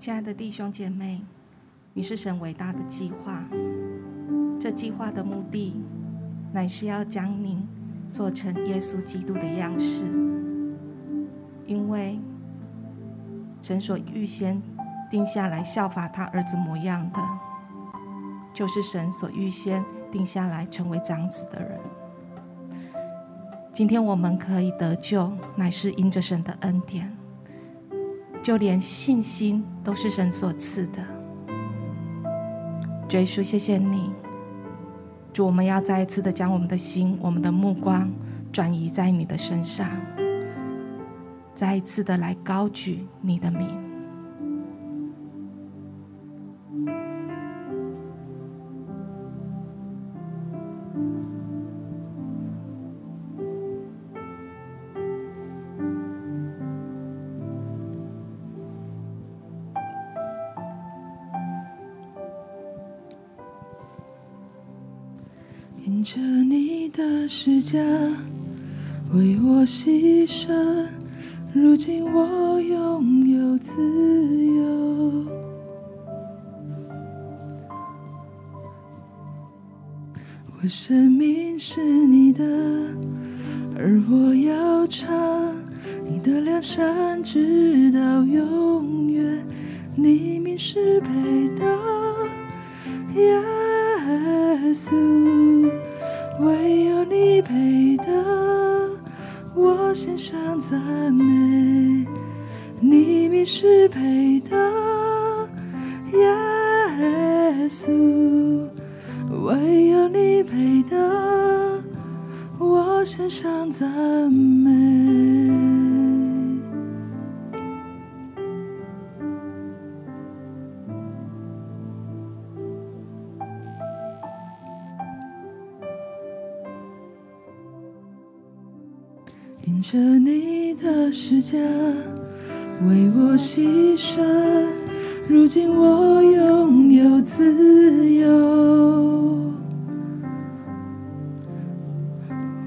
亲爱的弟兄姐妹，你是神伟大的计划。这计划的目的，乃是要将你做成耶稣基督的样式。因为神所预先定下来效法他儿子模样的，就是神所预先定下来成为长子的人。今天我们可以得救，乃是因着神的恩典。就连信心都是神所赐的。主耶稣，谢谢你，主，我们要再一次的将我们的心、我们的目光转移在你的身上，再一次的来高举你的名。你的十架为我牺牲，如今我拥有自由。我生命是你的，而我要唱你的良善直到永远。你名是配的，耶稣。唯有你配得，我献上赞美。你名是配得，耶稣。唯有你配得，我献上赞美。之家为我牺牲，如今我拥有自由。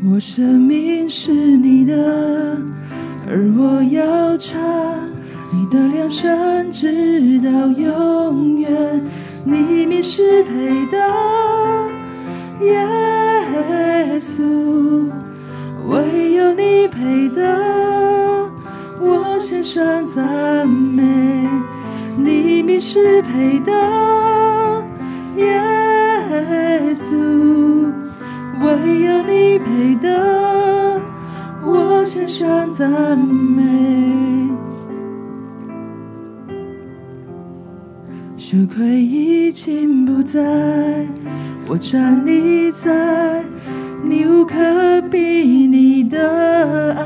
我生命是你的，而我要唱你的良善直到永远。你名是配的，耶稣。唯有你配得，献上赞美。你名是配得，耶稣。唯有你配得，我献上赞美。羞愧已经不在，我站立在。你无可比拟的爱，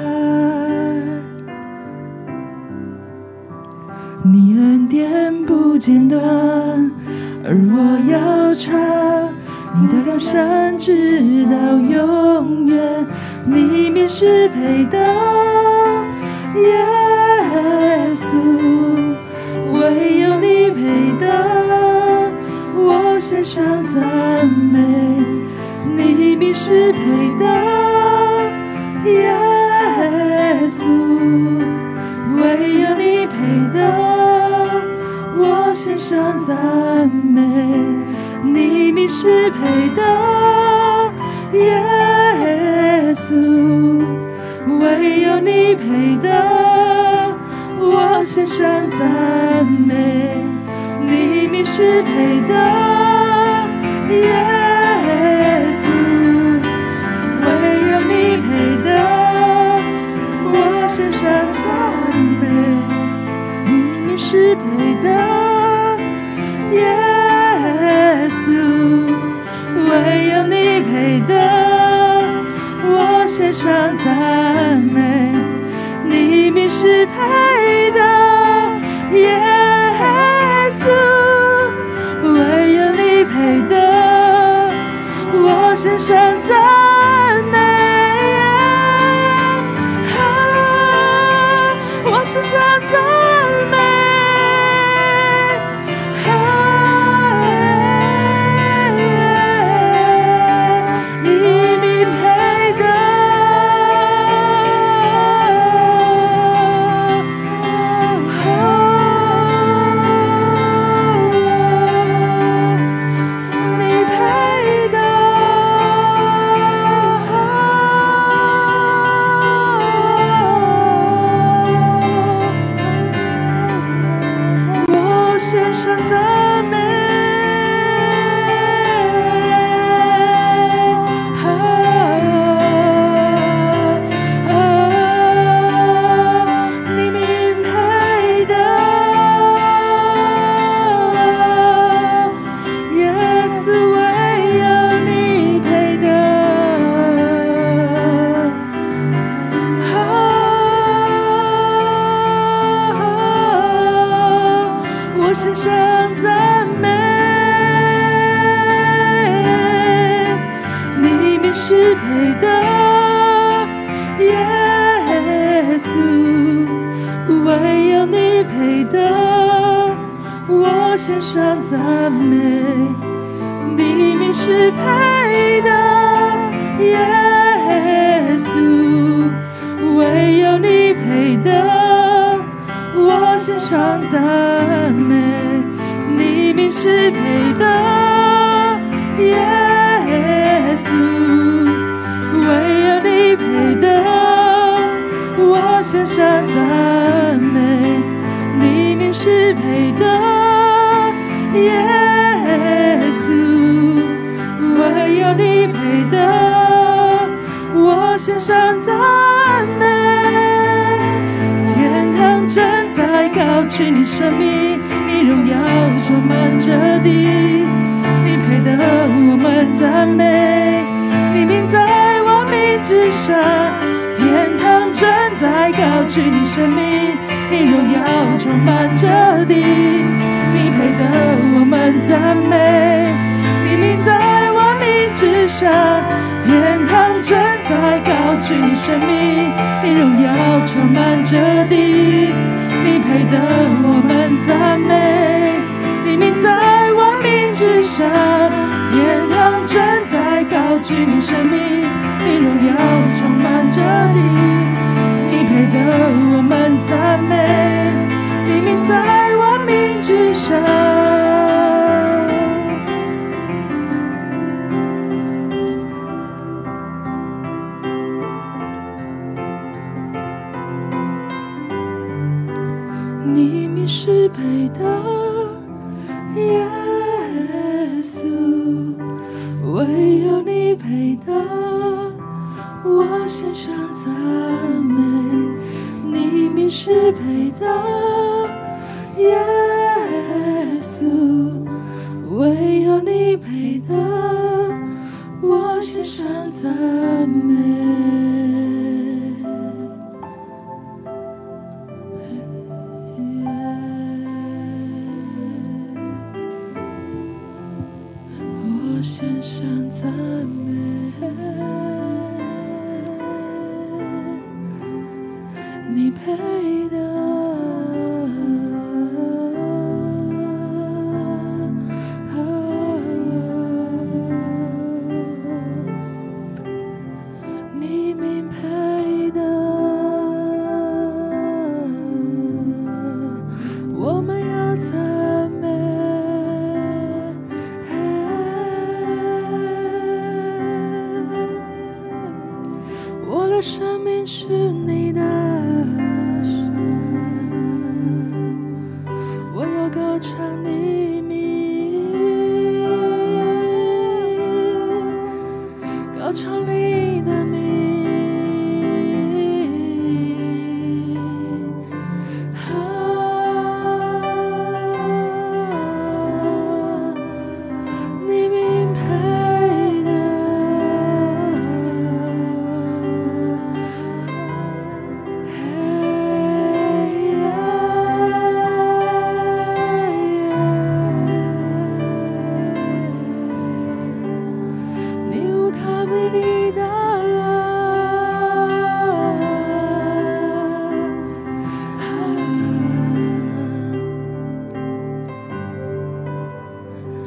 不间断，而我要唱你的良善直到永远。你名是配得，耶稣，唯有你配得，我献上赞美。你名是配得，耶稣，唯有你配得，我献上赞美。你名是配得，耶稣，唯有你配得，我献上赞美。你名是配得，耶。献上赞美，是配的，耶稣，唯有你配得，我献上赞美，你名是配的，耶赞美，你名是配的，耶稣，唯有你配的，我献上赞美，你名是配的。耶稣，唯有你配得，我献上赞高举你生命，你荣耀充满着地，你配得我们赞美，你名在万名之上。天堂正在高举你生命，你荣耀充满着地。你配得我们赞美，你名在万民之上，天堂正在高举你生命，你荣耀充满着地。你配得我们赞美，你名在万民之上，天堂正在高举你生命，你荣耀充满着地。你配得我们赞美，你名在万民。之上，的，耶稣，唯有你配得，我心上赞美，你名是配的，耶稣。唯有你配得，我心上赞美。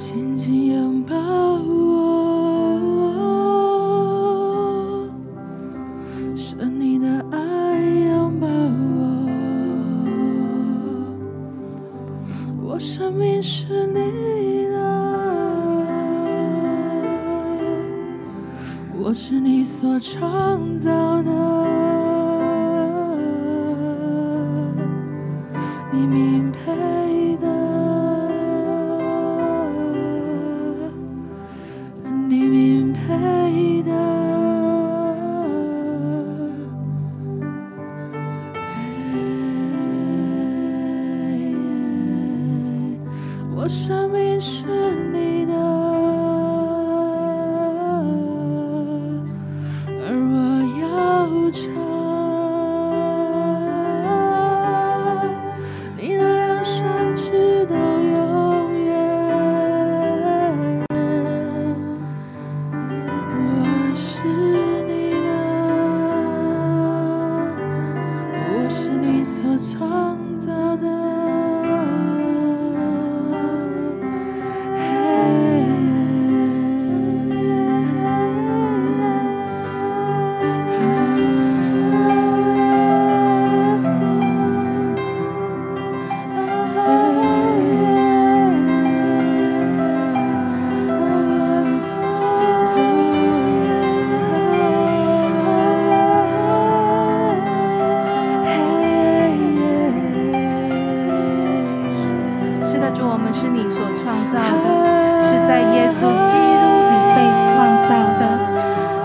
紧紧拥抱我是你的爱拥抱我我生命是你的我是你所创造的。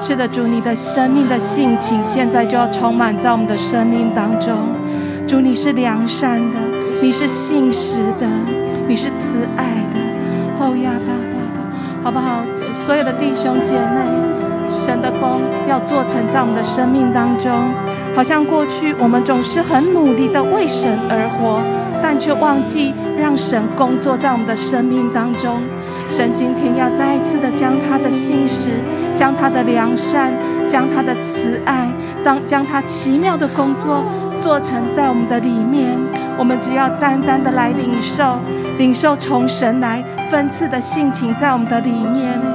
是的，主，你的生命的性情现在就要充满在我们的生命当中。主，你是良善的，你是信实的，你是慈爱的。哦呀，爸爸爸，好不好？所有的弟兄姐妹，神的工要做成在我们的生命当中。好像过去我们总是很努力的为神而活，但却忘记让神工作在我们的生命当中。神今天要再一次的将他的信实、将他的良善、将他的慈爱，当将他奇妙的工作做成在我们的里面。我们只要单单的来领受，领受从神来分赐的性情在我们的里面。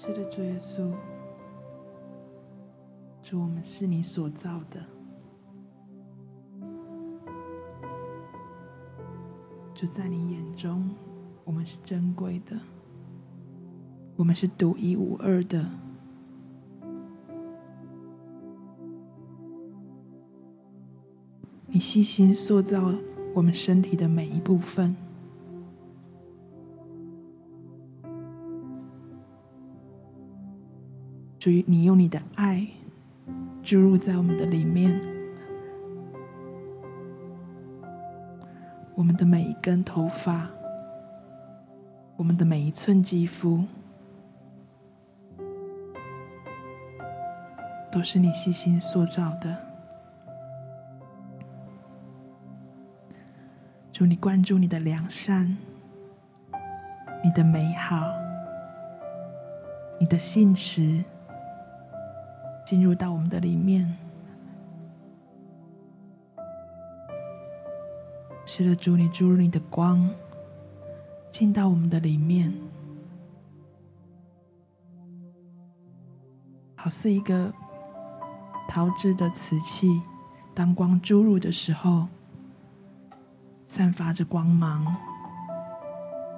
是的，主耶稣，主，我们是你所造的，就在你眼中，我们是珍贵的，我们是独一无二的。你细心塑造我们身体的每一部分。主，你用你的爱注入在我们的里面，我们的每一根头发，我们的每一寸肌肤，都是你细心塑造的。主，你关注你的良善，你的美好，你的信实。进入到我们的里面，是的，主，你注入你的光，进到我们的里面，好似一个陶制的瓷器，当光注入的时候，散发着光芒，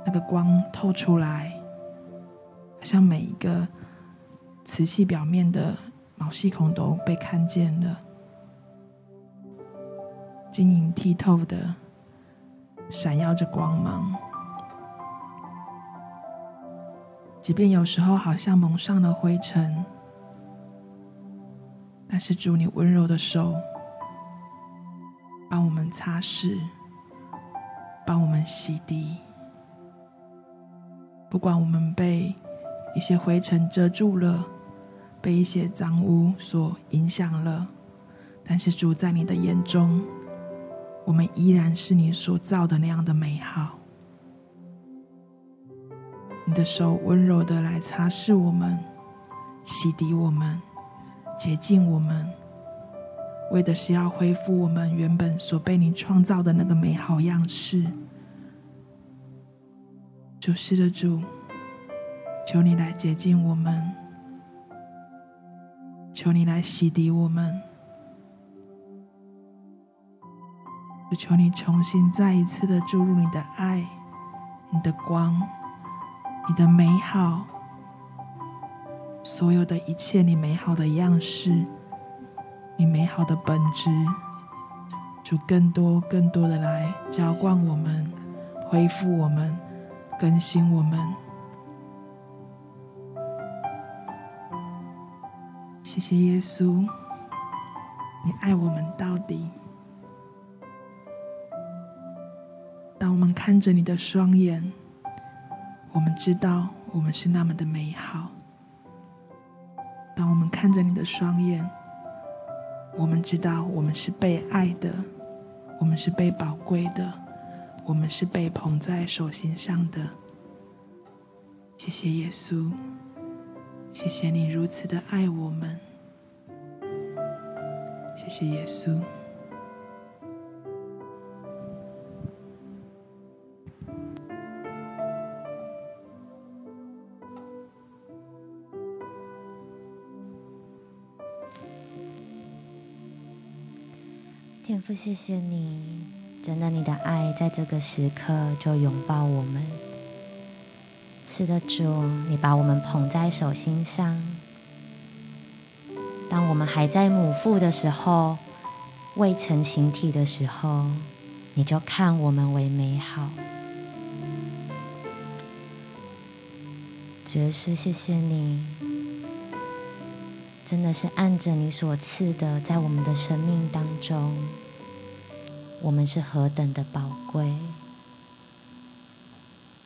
那个光透出来，像每一个瓷器表面的。毛细孔都被看见了，晶莹剔透的，闪耀着光芒。即便有时候好像蒙上了灰尘，但是主你温柔的手，帮我们擦拭，帮我们洗涤。不管我们被一些灰尘遮住了。被一些脏污所影响了，但是主在你的眼中，我们依然是你所造的那样的美好。你的手温柔的来擦拭我们，洗涤我们，洁净我们。为的是要恢复我们原本所被你创造的那个美好样式。主，是的，主，求你来洁净我们，求你来洗涤我们，就求你重新再一次的注入你的爱、你的光、你的美好，所有的一切，你美好的样式，你美好的本质，主更多、更多的来浇灌我们，恢复我们。更新我们，谢谢耶稣，你爱我们到底。当我们看着你的双眼，我们知道我们是那么的美好。当我们看着你的双眼，我们知道我们是被爱的，我们是被宝贵的。我们是被捧在手心上的，谢谢耶稣，谢谢你如此的爱我们，谢谢耶稣。天父，谢谢你。真的，你的爱在这个时刻就拥抱我们。是的，主，你把我们捧在手心上。当我们还在母腹的时候，未成形体的时候，你就看我们为美好。爵士，谢谢你，真的是按着你所赐的，在我们的生命当中。我们是何等的宝贵！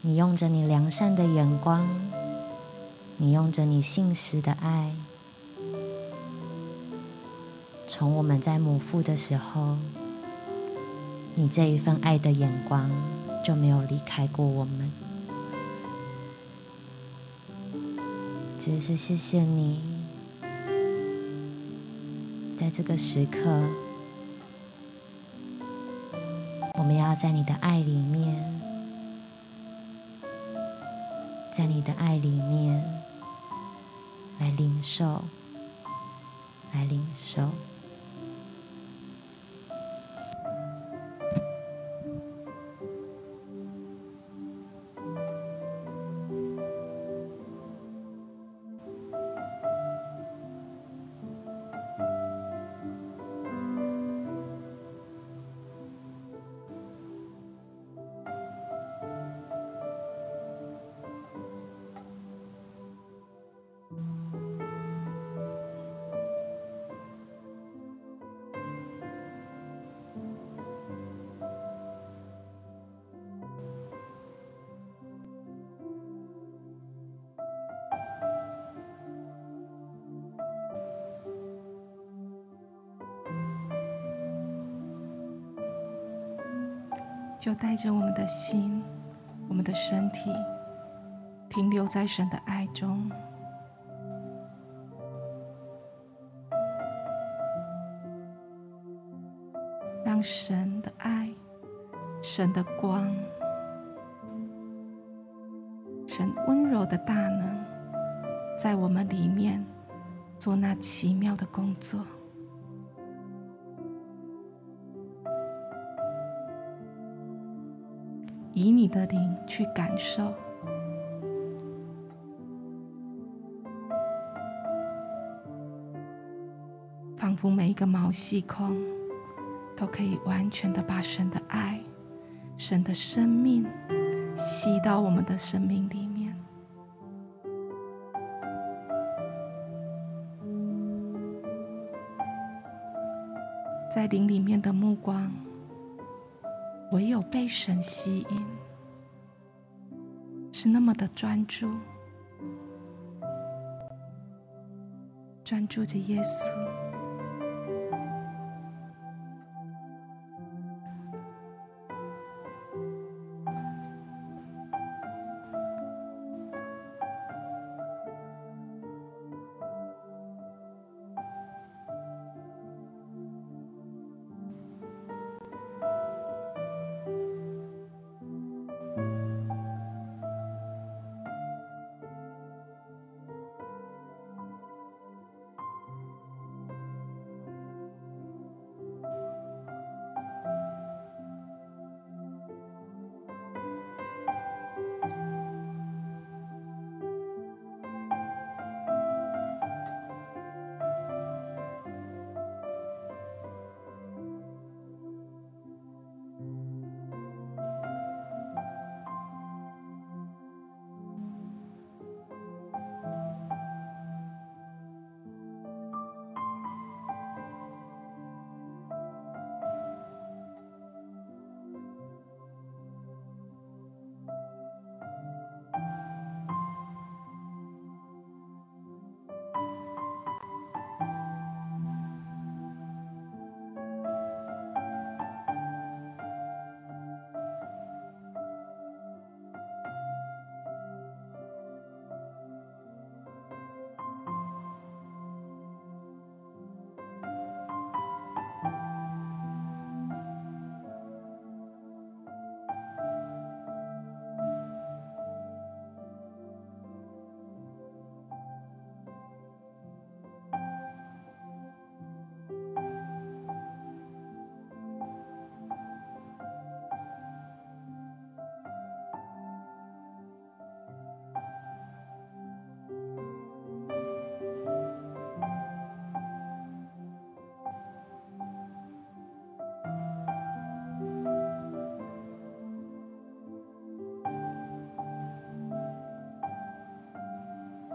你用着你良善的眼光，你用着你信实的爱，从我们在母腹的时候，你这一份爱的眼光就没有离开过我们。只是谢谢你，在这个时刻。我们要在你的爱里面，在你的爱里面来领受，来领受。带着我们的心，我们的身体，停留在神的爱中，让神的爱、神的光、神温柔的大能，在我们里面做那奇妙的工作。以你的灵去感受，仿佛每一个毛细孔都可以完全的把神的爱、神的生命吸到我们的生命里面，在灵里面的目光。唯有被神吸引，是那么的专注，专注着耶稣。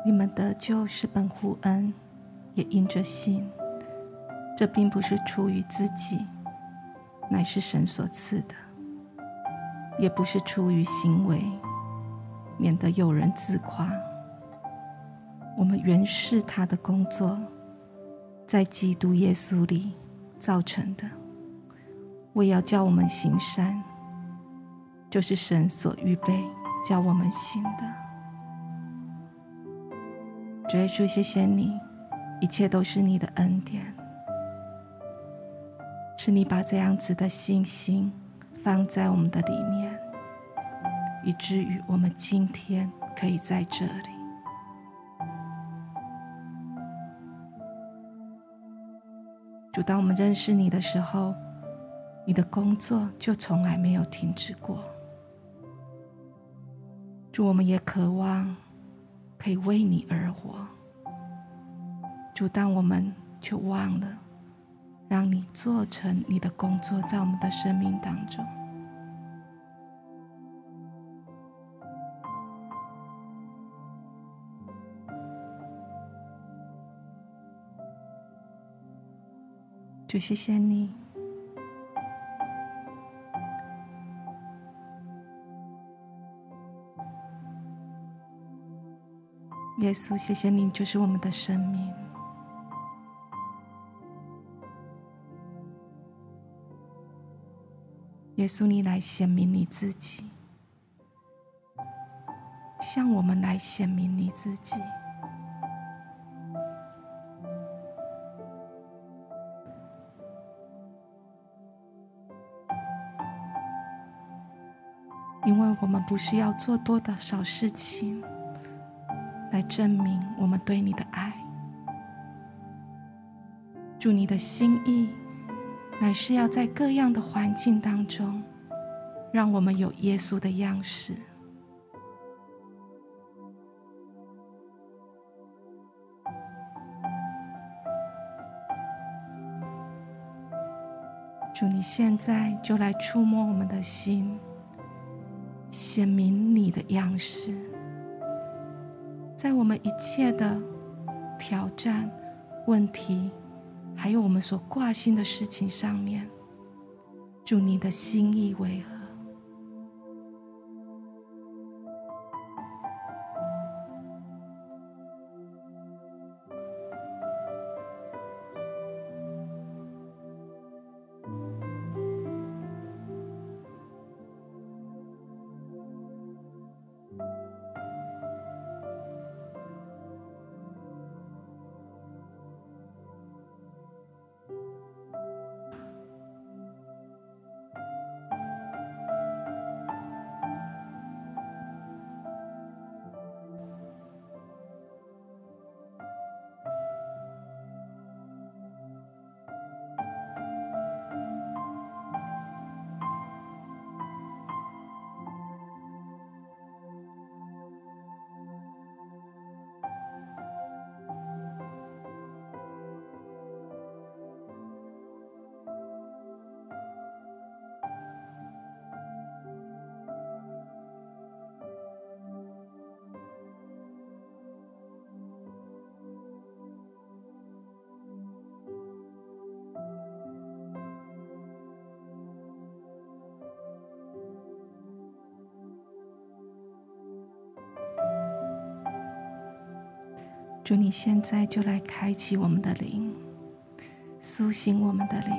你们得救是本乎恩，也因着信。这并不是出于自己，乃是神所赐的；也不是出于行为，免得有人自夸。我们原是他的工作，在基督耶稣里造成的，为要叫我们行善，就是神所预备叫我们行的。主耶稣，谢谢你，一切都是你的恩典，是你把这样子的信心放在我们的里面，以至于我们今天可以在这里。主，当我们认识你的时候，你的工作就从来没有停止过。主，我们也渴望。可以为你而活，主，但我们却忘了让你做成你的工作，在我们的生命当中。主，谢谢你。耶稣，谢谢你，就是我们的生命。耶稣，你来显明你自己，向我们来显明你自己，因为我们不是要做多的少事情。来证明我们对你的爱。祝，你的心意乃是要在各样的环境当中，让我们有耶稣的样式。主，你现在就来触摸我们的心，显明你的样式。在我们一切的挑战、问题，还有我们所挂心的事情上面，祝，你的心意为何？主，你现在就来开启我们的灵，苏醒我们的灵，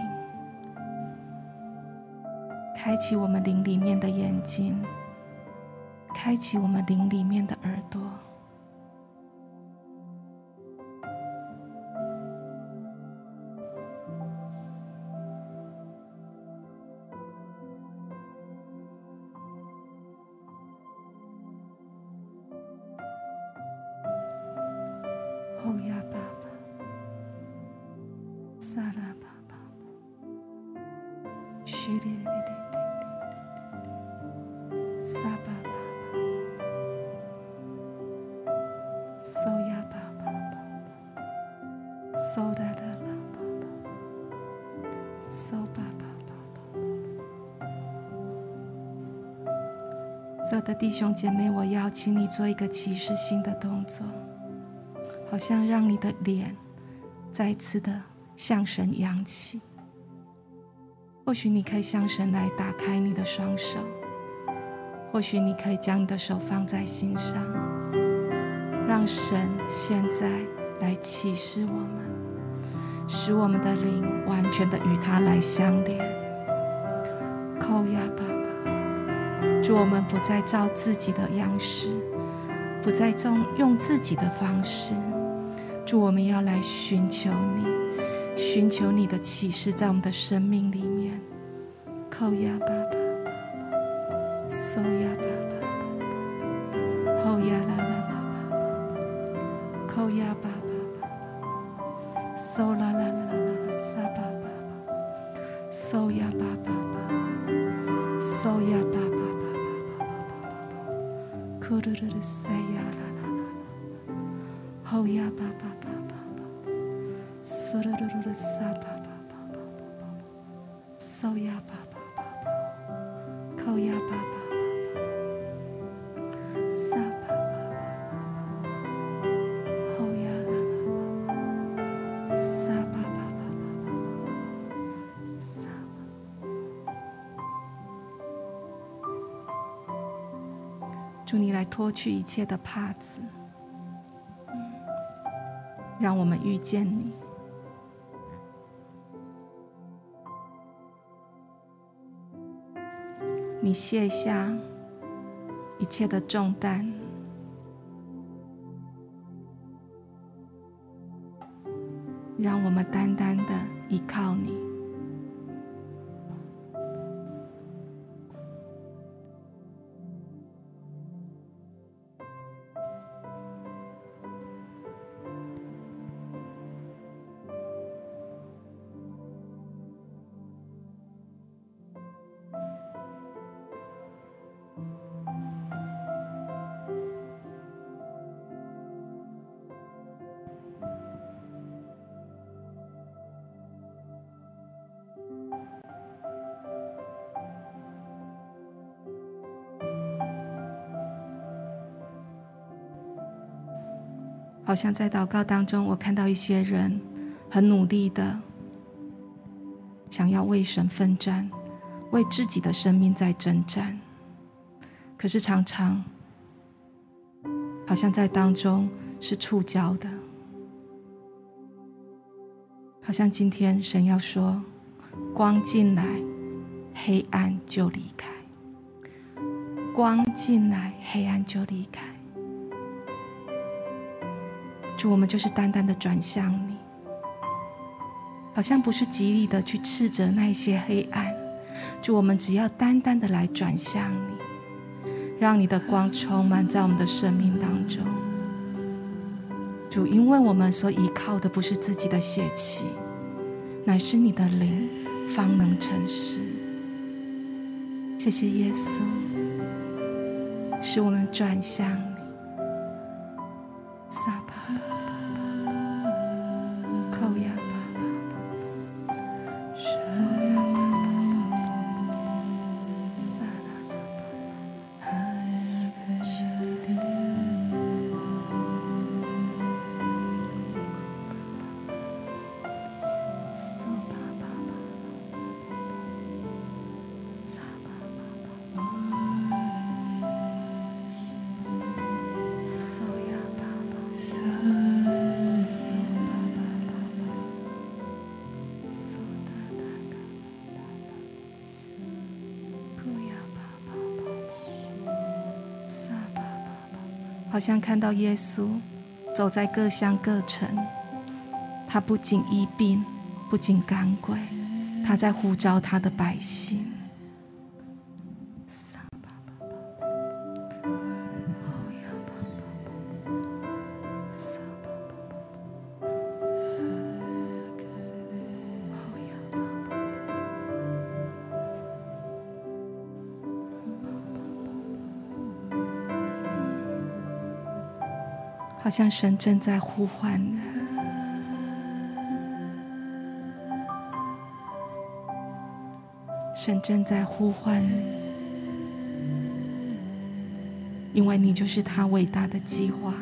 开启我们灵里面的眼睛，开启我们灵里面的耳朵。所有的弟兄姐妹，我邀请你做一个启示性的动作。好像让你的脸再次的向神扬起。或许你可以向神来打开你的双手，或许你可以将你的手放在心上，让神现在来启示我们，使我们的灵完全的与他来相连。叩呀，爸爸，祝我们不再照自己的样式，不再用用自己的方式。祝我们要来寻求你。寻求你的启示，在我们的生命里好。呀，爸爸，巴，叩呀巴巴巴巴，沙巴巴巴巴，后呀啦啦啦，沙巴巴巴巴巴，沙巴。祝你来脱去一切的帕子，让我们遇见你。你卸下一切的重担，让我们单单好像在祷告当中，我看到一些人很努力的想要为神奋战，为自己的生命在征战，可是常常好像在当中是触礁的，好像今天神要说：光进来，黑暗就离开；光进来，黑暗就离开。主，我们就是单单的转向你，好像不是极力的去斥责那一些黑暗。主，我们只要单单的来转向你，让你的光充满在我们的生命当中。主，因为我们所依靠的不是自己的血气，乃是你的灵，方能成事。谢谢耶稣，使我们转向。像看到耶稣走在各乡各城，他不仅医病，不仅赶鬼，他在呼召他的百姓。好像神正在呼唤你，神正在呼唤你，因为你就是他伟大的计划。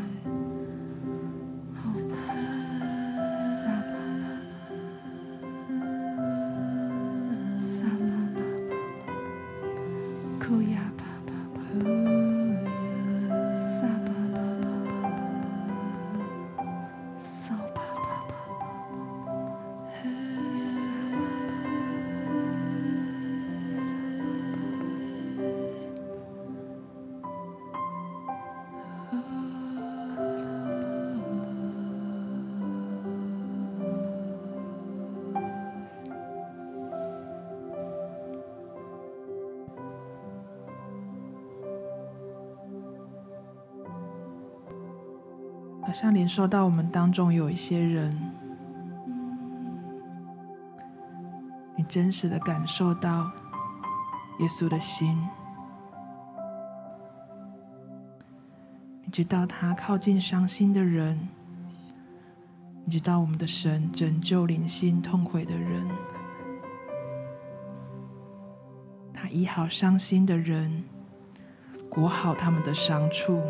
受到我们当中有一些人，你真实的感受到耶稣的心，你知道他靠近伤心的人，你知道我们的神拯救灵心痛悔的人，他医好伤心的人，裹好他们的伤处。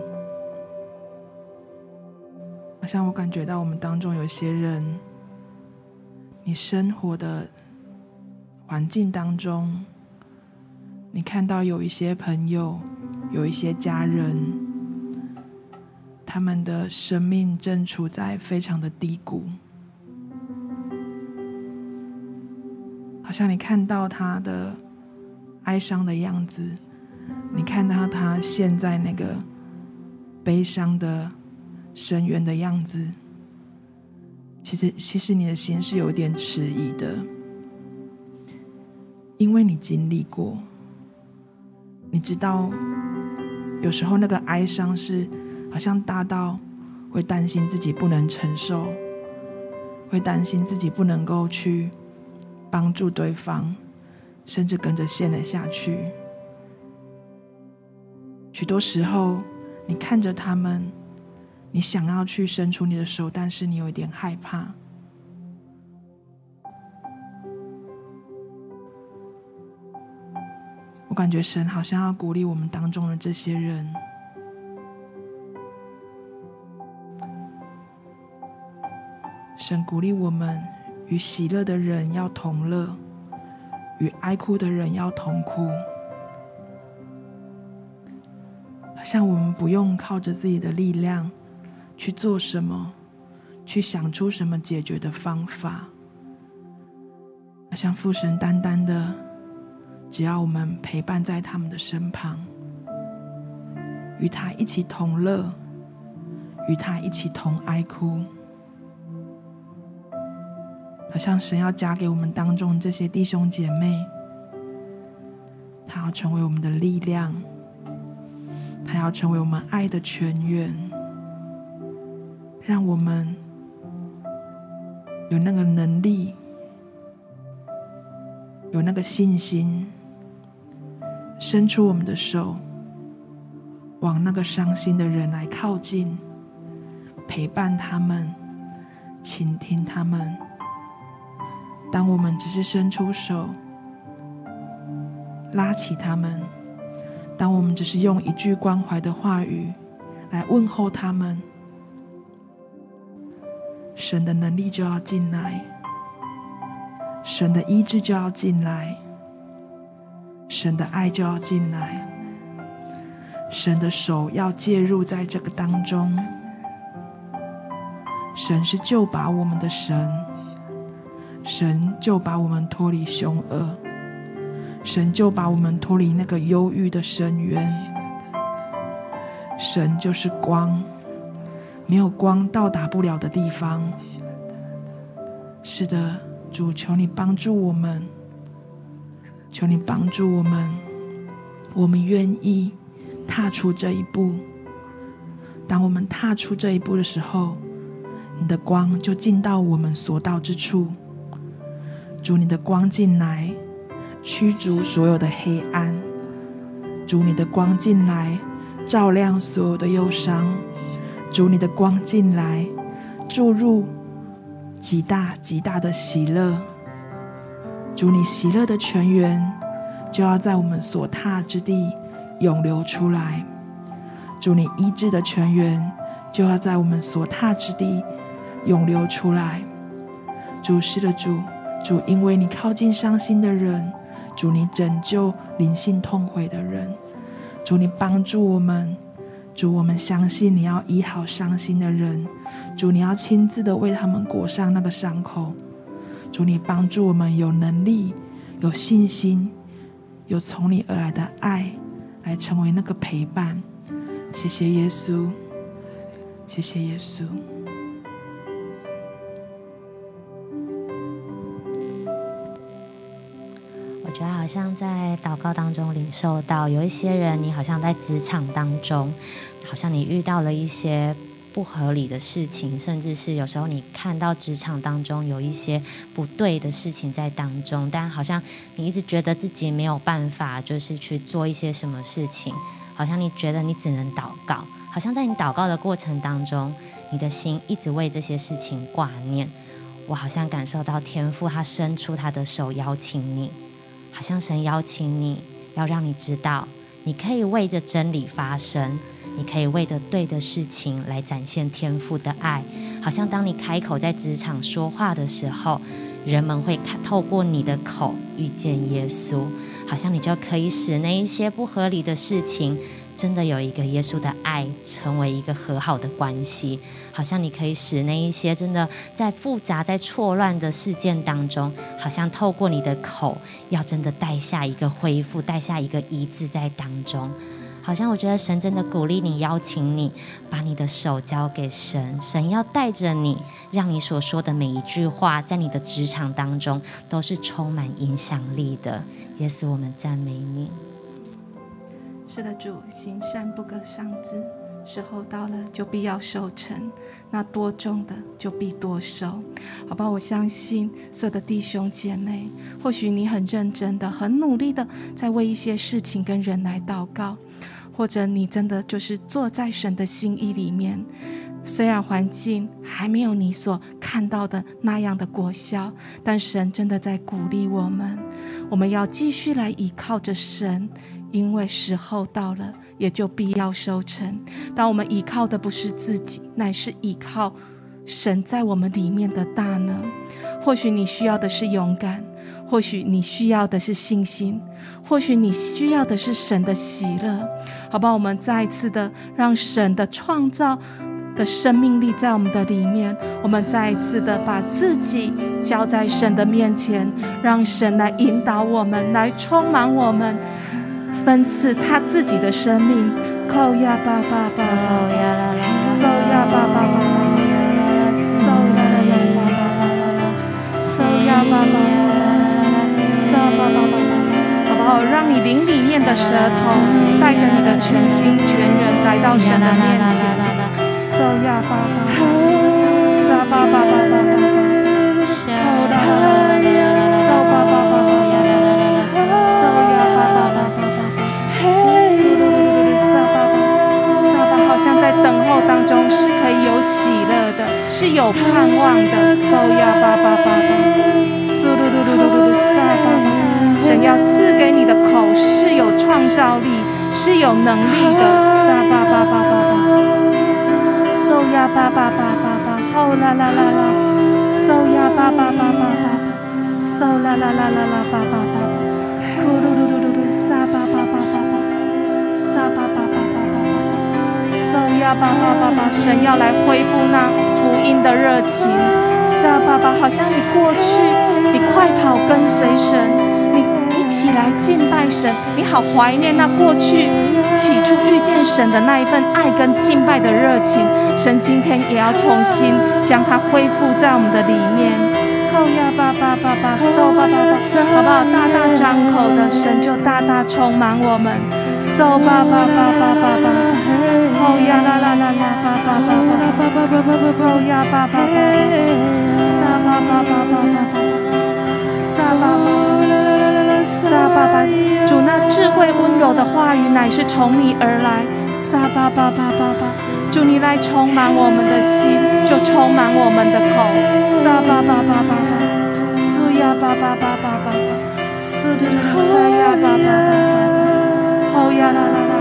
像我感觉到，我们当中有些人，你生活的环境当中，你看到有一些朋友，有一些家人，他们的生命正处在非常的低谷，好像你看到他的哀伤的样子，你看到他现在那个悲伤的。深渊的样子，其实其实你的心是有点迟疑的，因为你经历过，你知道，有时候那个哀伤是好像大到会担心自己不能承受，会担心自己不能够去帮助对方，甚至跟着陷了下去。许多时候，你看着他们。你想要去伸出你的手，但是你有一点害怕。我感觉神好像要鼓励我们当中的这些人。神鼓励我们，与喜乐的人要同乐，与哀哭的人要同哭。好像我们不用靠着自己的力量。去做什么？去想出什么解决的方法？好像父神单单的，只要我们陪伴在他们的身旁，与他一起同乐，与他一起同哀哭。好像神要加给我们当中这些弟兄姐妹，他要成为我们的力量，他要成为我们爱的泉源。让我们有那个能力，有那个信心，伸出我们的手，往那个伤心的人来靠近，陪伴他们，倾听他们。当我们只是伸出手，拉起他们；当我们只是用一句关怀的话语来问候他们。神的能力就要进来，神的医治就要进来，神的爱就要进来，神的手要介入在这个当中。神是救拔我们的神，神就把我们脱离凶恶，神就把我们脱离那个忧郁的深渊。神就是光。没有光到达不了的地方。是的，主，求你帮助我们，求你帮助我们，我们愿意踏出这一步。当我们踏出这一步的时候，你的光就进到我们所到之处。主，你的光进来，驱逐所有的黑暗。主，你的光进来，照亮所有的忧伤。主，你的光进来，注入极大极大的喜乐。主，你喜乐的泉源就要在我们所踏之地涌流出来。主，你医治的泉源就要在我们所踏之地涌流出来。主，是的主，主，因为你靠近伤心的人，主，你拯救灵性痛悔的人，主，你帮助我们，主，我们相信你要医好伤心的人，主，你要亲自的为他们裹上那个伤口，主，你帮助我们有能力、有信心、有从你而来的爱，来成为那个陪伴。谢谢耶稣，谢谢耶稣。像在祷告当中领受到，有一些人，你好像在职场当中，好像你遇到了一些不合理的事情，甚至是有时候你看到职场当中有一些不对的事情在当中，但好像你一直觉得自己没有办法，就是去做一些什么事情，好像你觉得你只能祷告，好像在你祷告的过程当中，你的心一直为这些事情挂念。我好像感受到天父他伸出他的手邀请你。好像神邀请你，要让你知道，你可以为着真理发声，你可以为着对的事情来展现天赋的爱。好像当你开口在职场说话的时候，人们会看透过你的口遇见耶稣。好像你就可以使那一些不合理的事情。真的有一个耶稣的爱，成为一个和好的关系，好像你可以使那一些真的在复杂、在错乱的事件当中，好像透过你的口，要真的带下一个恢复，带下一个医治在当中。好像我觉得神真的鼓励你，邀请你把你的手交给神，神要带着你，让你所说的每一句话，在你的职场当中都是充满影响力的。耶稣，我们赞美你。是的，主行善不可丧志，时候到了就必要收成，那多种的就必多收，好吧？我相信所有的弟兄姐妹，或许你很认真的、很努力的在为一些事情跟人来祷告，或者你真的就是坐在神的心意里面，虽然环境还没有你所看到的那样的果效，但神真的在鼓励我们，我们要继续来依靠着神。因为时候到了，也就必要收成。当我们依靠的不是自己，乃是依靠神在我们里面的大能。或许你需要的是勇敢，或许你需要的是信心，或许你需要的是神的喜乐。好吧，我们再一次的让神的创造的生命力在我们的里面。我们再一次的把自己交在神的面前，让神来引导我们，来充满我们。分赐他自己的生命，扣呀吧吧吧，收呀吧吧吧，收呀啦啦吧吧吧，收呀吧吧吧，收吧吧吧吧，好不好？让你灵里面的舌头带着你的全心全人来到神的面前，收呀吧吧，收吧吧吧吧当中是可以有喜乐的，是有盼望的。嗖呀吧吧吧吧，嗖噜噜噜噜噜噜撒吧吧。神要赐给你的口是有创造力，是有能力的。撒吧吧吧吧吧，嗖呀吧吧吧吧吧，吼啦啦啦啦，嗖呀吧吧吧吧吧，嗖啦啦啦啦啦吧吧吧，噜噜噜噜噜噜撒吧吧吧吧吧，撒吧吧吧。呀，爸爸，爸爸，神要来恢复那福音的热情。是啊，爸爸，好像你过去，你快跑跟随神，你一起来敬拜神，你好怀念那过去起初遇见神的那一份爱跟敬拜的热情。神今天也要重新将它恢复在我们的里面。靠呀，爸爸，爸爸，收爸爸，好不好？大大张口的神就大大充满我们。收爸爸，爸爸，爸爸。哦呀啦啦啦啦，爸爸爸爸爸爸，哦呀爸爸爸爸，撒爸爸爸爸爸爸，撒爸爸啦啦啦啦啦，撒爸爸，主那智慧温柔的话语乃是从你而来，撒爸爸爸爸爸，主你来充满我们的心，就充满我们的口，撒爸爸爸爸爸，苏呀爸爸爸爸爸，苏的撒呀爸爸爸爸，哦呀啦啦啦。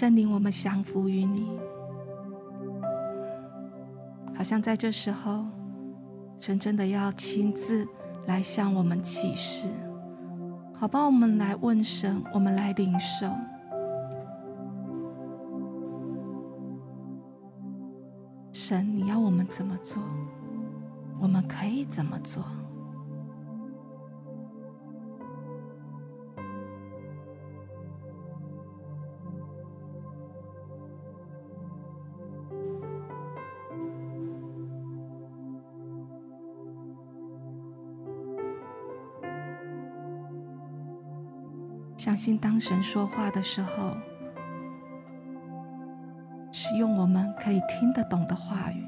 圣灵，我们降服于你，好像在这时候，神真的要亲自来向我们启示，好吧？我们来问神，我们来领受。神，你要我们怎么做？我们可以怎么做？相信当神说话的时候，是用我们可以听得懂的话语。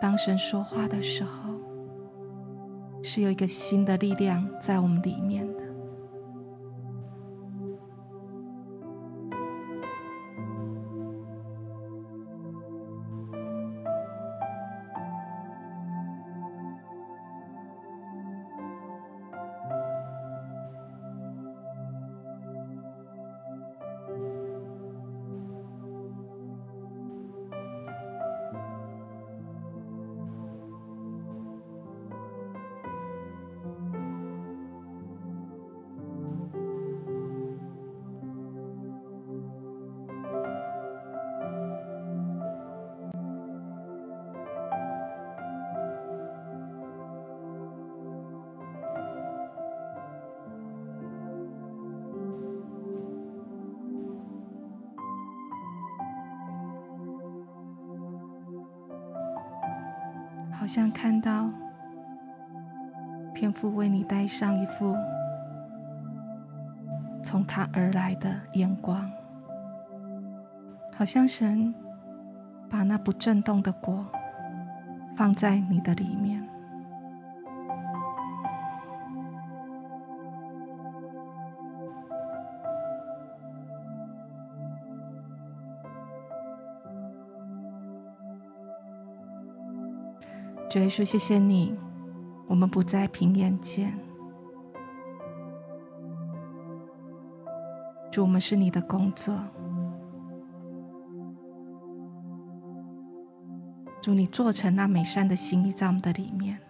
当神说话的时候，是有一个新的力量在我们里面的。看到天父为你戴上一副从他而来的眼光，好像神把那不震动的果放在你的里面。主耶稣，谢谢你，我们不在平原见。主，我们是你的工作。主，你做成那美善的心意在我们的里面。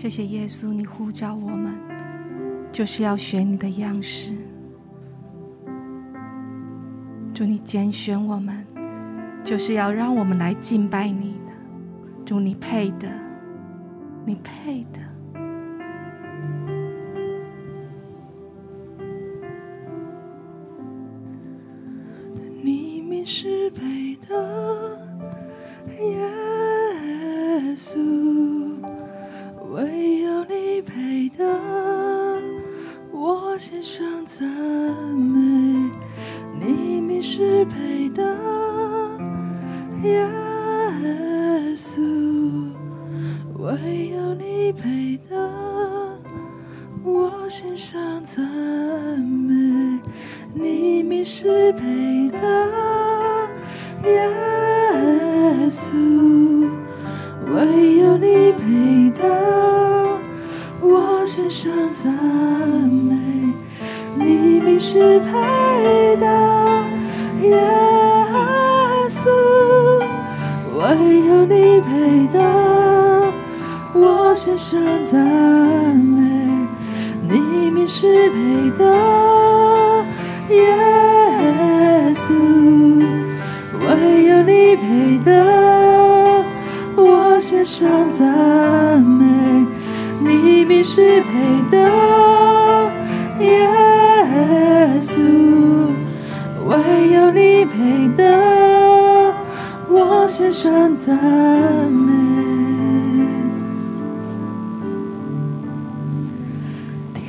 谢谢耶稣，你呼召我们，就是要学你的样式。主，你拣选我们，就是要让我们来敬拜你的。主，你配的，你配的。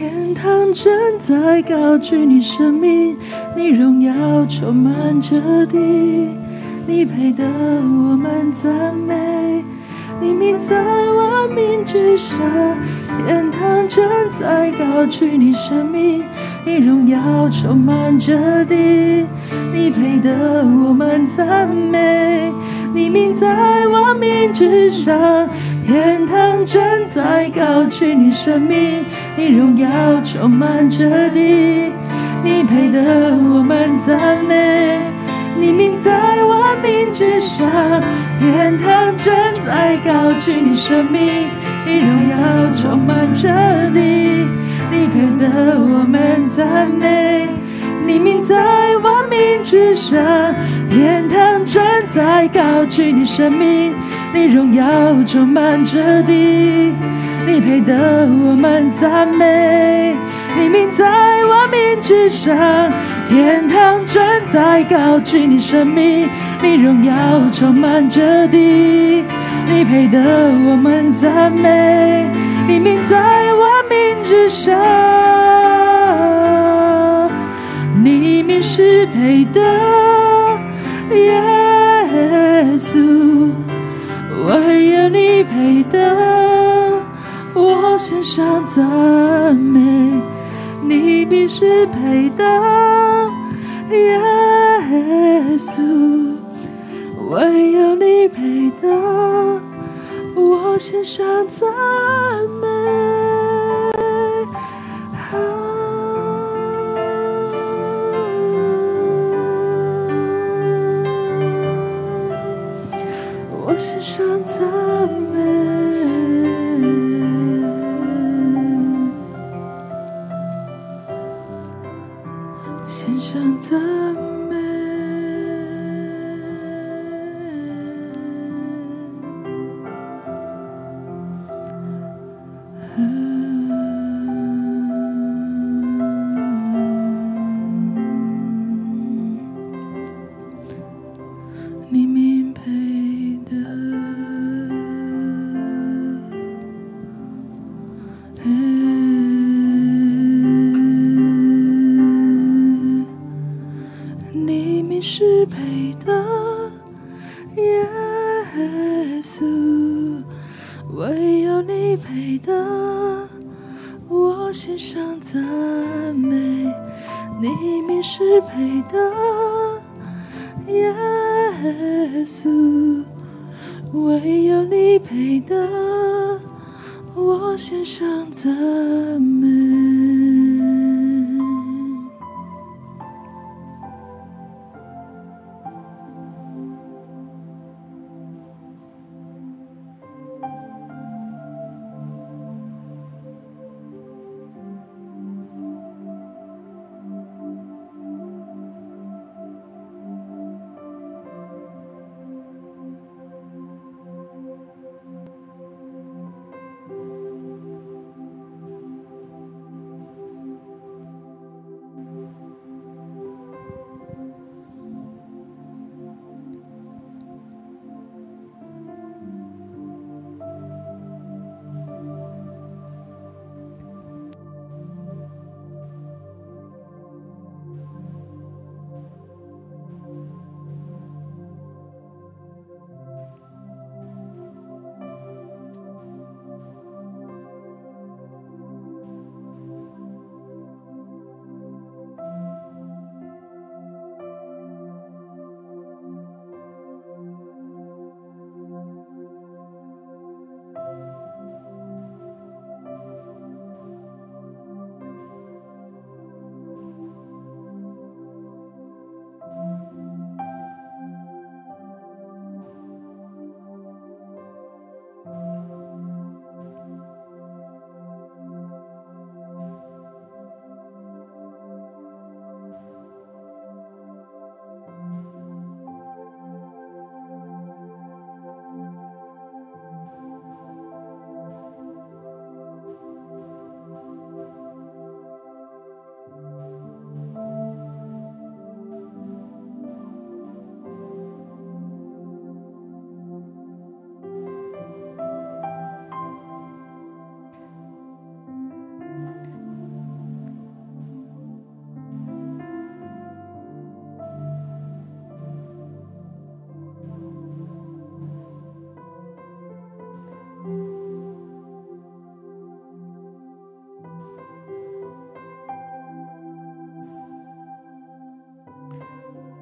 天堂正在高举你生命，你荣耀充满着地，你配得我们赞美，你名在万民之上，天堂正在高举你生命，你荣耀充满着地。你配得我们赞美，你名在万民之上，天堂正在高举你生命，你荣耀充满着地。你配得我们赞美，你名在万民之上，天堂正在高举你生命，你荣耀充满着地。你配得我们赞美。你名在万民之上，天堂正在高举你生命，你荣耀充满着地，你配得我们赞美。你名在万民之上，天堂正在高举你生命，你荣耀充满着地，你配得我们赞美。你名在万民之上。你名是配得，耶稣，唯有你配得，我献上赞美。你必是配得，耶稣，唯有你配得，我献上赞美。我献上赞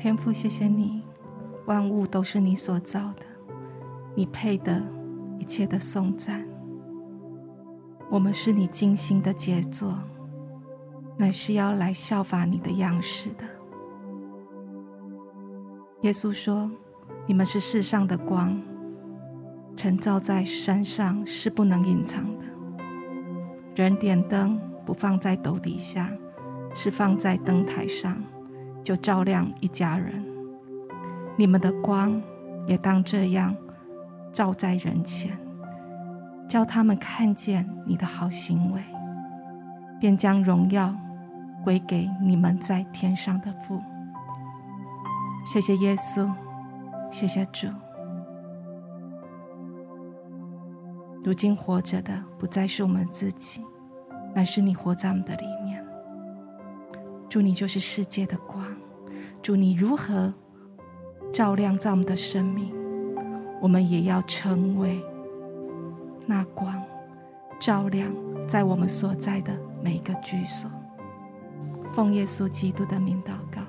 天父，谢谢你，万物都是你所造的，你配得一切的颂赞。我们是你精心的杰作，乃是要来效法你的样式的。耶稣说：“你们是世上的光，晨照在山上是不能隐藏的。人点灯不放在斗底下，是放在灯台上，就照亮一家人。你们的光也当这样照在人前。”叫他们看见你的好行为，便将荣耀归给你们在天上的父。谢谢耶稣，谢谢主。如今活着的不再是我们自己，乃是你活在我们的里。主，你就是世界的光。主，你如何照亮在我们的生命，我们也要成为。那光照亮在我们所在的每个居所，奉耶稣基督的名祷告。